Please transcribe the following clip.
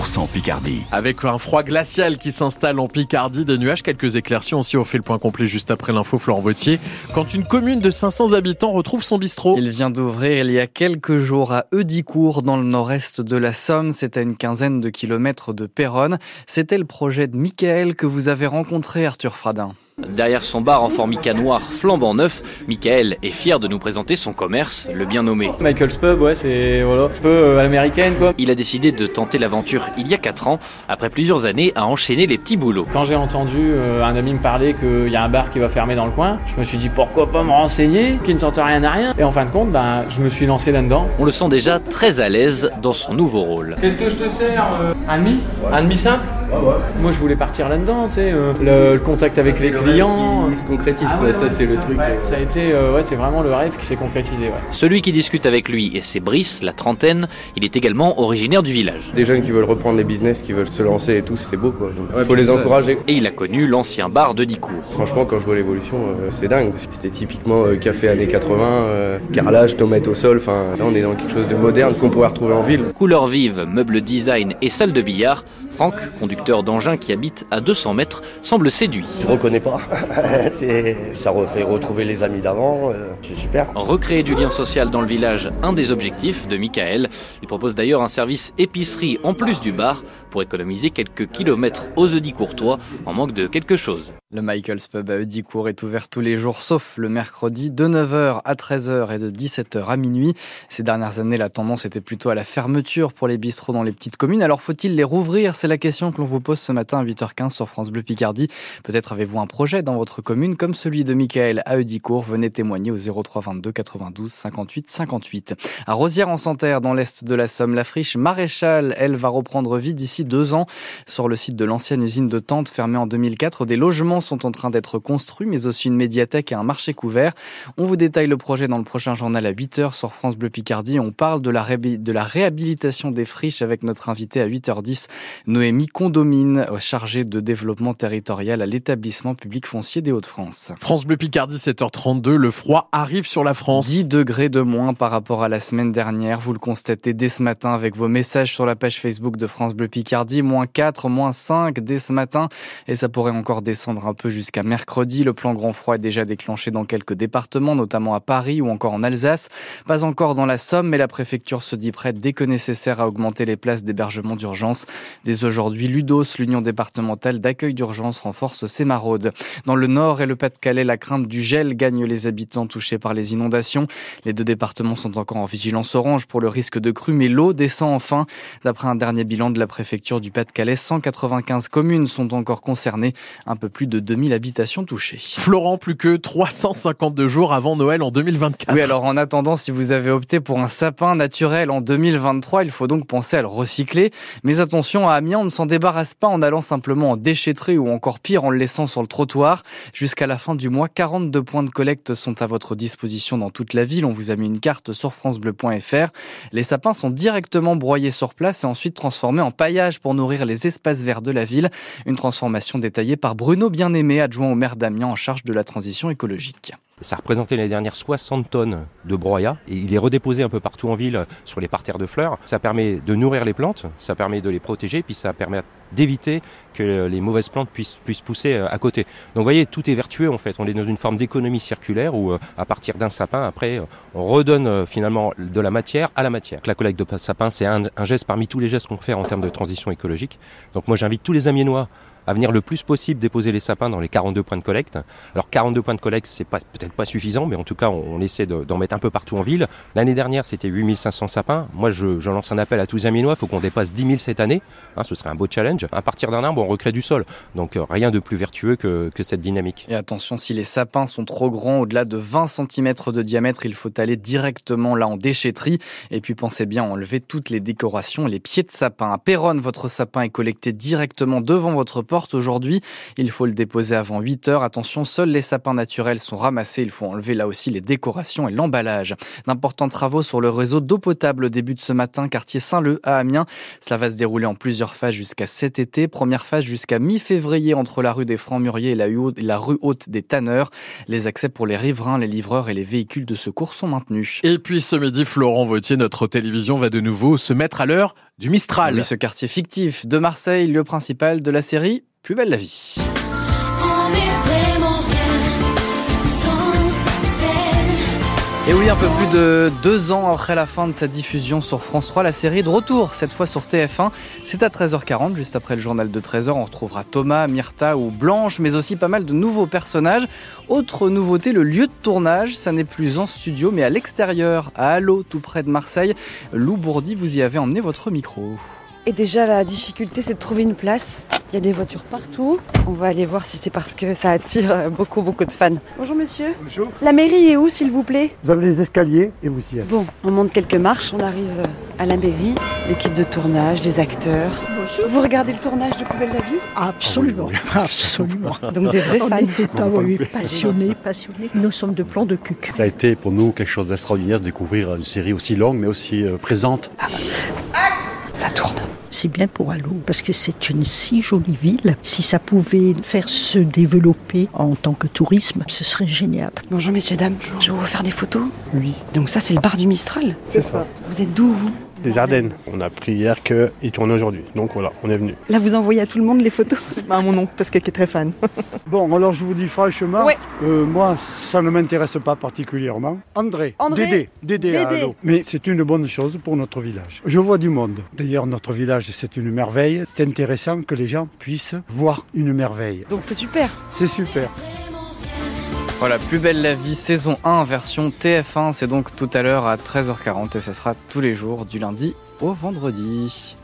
100% Picardie. Avec un froid glacial qui s'installe en Picardie, des nuages, quelques éclaircies aussi. On fait le point complet juste après l'info Florent Vautier. Quand une commune de 500 habitants retrouve son bistrot. Il vient d'ouvrir il y a quelques jours à Eudicourt, dans le nord-est de la Somme. C'est à une quinzaine de kilomètres de Péronne. C'était le projet de Michael que vous avez rencontré, Arthur Fradin. Derrière son bar en formica noir flambant neuf, Michael est fier de nous présenter son commerce, le bien nommé. Michael's Pub, ouais, c'est voilà, un peu euh, à l'américaine quoi. Il a décidé de tenter l'aventure il y a 4 ans, après plusieurs années à enchaîner les petits boulots. Quand j'ai entendu euh, un ami me parler qu'il y a un bar qui va fermer dans le coin, je me suis dit pourquoi pas me renseigner, qui ne tente rien à rien. Et en fin de compte, ben, je me suis lancé là-dedans. On le sent déjà très à l'aise dans son nouveau rôle. Qu'est-ce que je te sers euh, Un demi? Un demi simple? Moi je voulais partir là-dedans, tu sais, euh, le, le contact avec les clients. Il se concrétise Ah quoi, ouais, ça ouais, c'est le truc. Ouais, euh, ça a été, euh, ouais, c'est vraiment le rêve qui s'est concrétisé. Ouais. Celui qui discute avec lui, et c'est Brice, la trentaine, il est également originaire du village. Des jeunes qui veulent reprendre les business, qui veulent se lancer et tout, c'est beau quoi. Ouais, faut les encourager. Et il a connu l'ancien bar de Dicourt. Franchement, quand je vois l'évolution, euh, c'est dingue. C'était typiquement euh, café années 80, euh, carrelage, tomate au sol. Enfin, là, on est dans quelque chose de moderne qu'on pourrait retrouver en ville. Couleurs vives, meubles design et salle de billard, Franck, conducteur d'engin qui habite à 200 mètres, semble séduit. Je reconnais pas. Ça refait retrouver les amis d'avant. euh, C'est super. Recréer du lien social dans le village, un des objectifs de Michael. Il propose d'ailleurs un service épicerie en plus du bar pour économiser quelques kilomètres aux Eudis courtois en manque de quelque chose. Le Michael's Pub à Eudicourt est ouvert tous les jours, sauf le mercredi, de 9h à 13h et de 17h à minuit. Ces dernières années, la tendance était plutôt à la fermeture pour les bistrots dans les petites communes. Alors faut-il les rouvrir? C'est la question que l'on vous pose ce matin à 8h15 sur France Bleu Picardie. Peut-être avez-vous un projet dans votre commune comme celui de Michael à Eudicourt. Venez témoigner au 03 22 92 58 58. À Rosière-en-Santerre, dans l'est de la Somme, la friche Maréchal, elle, va reprendre vie d'ici deux ans. Sur le site de l'ancienne usine de Tente fermée en 2004, des logements sont en train d'être construits, mais aussi une médiathèque et un marché couvert. On vous détaille le projet dans le prochain journal à 8h sur France Bleu Picardie. On parle de la, de la réhabilitation des friches avec notre invité à 8h10, Noémie Condomine, chargée de développement territorial à l'établissement public foncier des Hauts-de-France. France Bleu Picardie, 7h32. Le froid arrive sur la France. 10 degrés de moins par rapport à la semaine dernière. Vous le constatez dès ce matin avec vos messages sur la page Facebook de France Bleu Picardie. Moins 4, moins 5 dès ce matin. Et ça pourrait encore descendre un peu jusqu'à mercredi. Le plan grand froid est déjà déclenché dans quelques départements, notamment à Paris ou encore en Alsace. Pas encore dans la Somme, mais la préfecture se dit prête dès que nécessaire à augmenter les places d'hébergement d'urgence. Dès aujourd'hui, l'UDOS, l'Union départementale d'accueil d'urgence, renforce ses maraudes. Dans le Nord et le Pas-de-Calais, la crainte du gel gagne les habitants touchés par les inondations. Les deux départements sont encore en vigilance orange pour le risque de crue, mais l'eau descend enfin. D'après un dernier bilan de la préfecture du Pas-de-Calais, 195 communes sont encore concernées, un peu plus de 2000 habitations touchées. Florent, plus que 352 jours avant Noël en 2024. Oui, alors en attendant, si vous avez opté pour un sapin naturel en 2023, il faut donc penser à le recycler. Mais attention, à On ne s'en débarrasse pas en allant simplement en déchetterie ou encore pire en le laissant sur le trottoir. Jusqu'à la fin du mois, 42 points de collecte sont à votre disposition dans toute la ville. On vous a mis une carte sur francebleu.fr. Les sapins sont directement broyés sur place et ensuite transformés en paillage pour nourrir les espaces verts de la ville. Une transformation détaillée par Bruno Bien-Aimé, adjoint au maire d'Amiens en charge de la transition écologique. Ça représentait l'année dernière 60 tonnes de broyat et il est redéposé un peu partout en ville sur les parterres de fleurs. Ça permet de nourrir les plantes, ça permet de les protéger, puis ça permet d'éviter que les mauvaises plantes puissent, puissent pousser euh, à côté. Donc vous voyez, tout est vertueux en fait. On est dans une forme d'économie circulaire où euh, à partir d'un sapin, après, euh, on redonne finalement de la matière à la matière. La collecte de sapin, c'est un, geste parmi tous les gestes qu'on fait en termes de transition écologique. Donc moi j'invite tous les Amiénois à venir le plus possible déposer les sapins dans les 42 points de collecte. Alors 42 points de collecte, c'est pas, peut-être pas suffisant, mais en tout cas, on, essaie de- d'en mettre un peu partout en ville. L'année dernière, c'était 8500 sapins. Moi, je, lance un appel à tous les il faut qu'on dépasse 10 000 cette année. Hein, ce serait un beau challenge. À partir d'un arbre, on recrée du sol. Donc euh, rien de plus vertueux que, que cette dynamique. Et attention, si les sapins sont trop grands, au-delà de 20 cm de diamètre, il faut aller directement là en déchetterie. Et puis pensez bien à enlever toutes les décorations et les pieds de sapin. À Péronne, votre sapin est collecté directement devant votre porte aujourd'hui. Il faut le déposer avant 8 heures. Attention, seuls les sapins naturels sont ramassés. Il faut enlever là aussi les décorations et l'emballage. D'importants travaux sur le réseau d'eau potable débutent ce matin, quartier Saint-Leu à Amiens. Cela va se dérouler en plusieurs phases jusqu'à 7 cet été. Première phase jusqu'à mi-février entre la rue des Francs-Muriers et la rue haute des Tanneurs. Les accès pour les riverains, les livreurs et les véhicules de secours sont maintenus. Et puis ce midi, Florent Vautier, notre télévision va de nouveau se mettre à l'heure du Mistral. Oui, ce quartier fictif de Marseille, lieu principal de la série Plus belle la vie. Et oui, un peu plus de deux ans après la fin de sa diffusion sur France 3, la série de retour, cette fois sur TF1. C'est à 13h40, juste après le journal de 13h. On retrouvera Thomas, Myrta ou Blanche, mais aussi pas mal de nouveaux personnages. Autre nouveauté, le lieu de tournage, ça n'est plus en studio, mais à l'extérieur, à Allo, tout près de Marseille. Lou Bourdi, vous y avez emmené votre micro. Et déjà, la difficulté, c'est de trouver une place. Il y a des voitures partout. On va aller voir si c'est parce que ça attire beaucoup, beaucoup de fans. Bonjour monsieur. Bonjour. La mairie est où, s'il vous plaît? Vous avez les escaliers et vous y êtes. Bon, on monte quelques marches, on arrive à la mairie. L'équipe de tournage, les acteurs. Bonjour. Vous regardez le tournage de Plus belle la vie? Absolument, absolument. Donc des vrais fans. On était ah oui, passionnés, passionnés. Nous sommes de plan de cuc. Ça a été pour nous quelque chose d'extraordinaire de découvrir une série aussi longue mais aussi euh, présente. Ça tourne. C'est bien pour Allo, parce que c'est une si jolie ville. Si ça pouvait faire se développer en tant que tourisme, ce serait génial. Bonjour messieurs, dames. Je vais vous faire des photos. Oui. Donc ça, c'est le bar du Mistral C'est ça. Vous êtes d'où, vous? Les Ardennes. On a appris hier qu'il tournait aujourd'hui. Donc voilà, on est venu. Là, vous envoyez à tout le monde les photos À mon oncle, parce qu'elle est très fan. bon, alors je vous dis franchement, ouais. euh, moi, ça ne m'intéresse pas particulièrement. André, André Dédé, Dédé, Dédé. à Allo. Mais c'est une bonne chose pour notre village. Je vois du monde. D'ailleurs, notre village, c'est une merveille. C'est intéressant que les gens puissent voir une merveille. Donc c'est super. C'est super. Voilà, Plus belle la vie, saison 1, version TF1. C'est donc tout à l'heure à 13h40 et ça sera tous les jours du lundi au vendredi.